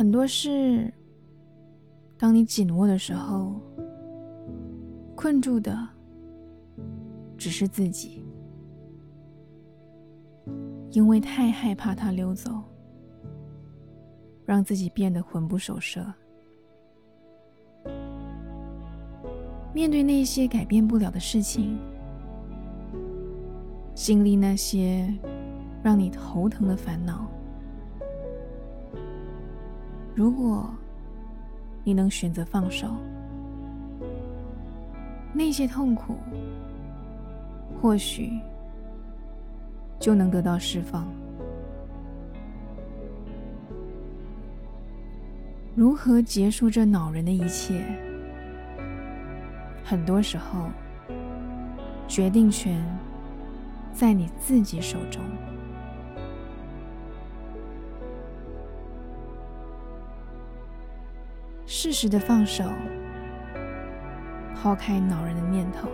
很多事，当你紧握的时候，困住的只是自己，因为太害怕它溜走，让自己变得魂不守舍。面对那些改变不了的事情，经历那些让你头疼的烦恼。如果你能选择放手，那些痛苦或许就能得到释放。如何结束这恼人的一切？很多时候，决定权在你自己手中。适时的放手，抛开恼人的念头。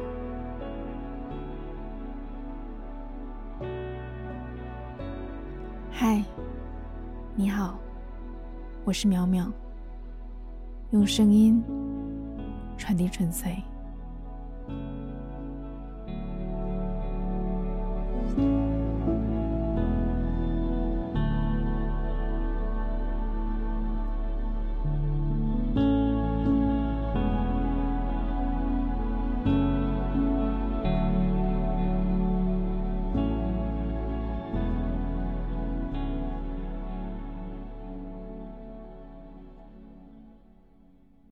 嗨，你好，我是淼淼，用声音传递纯粹。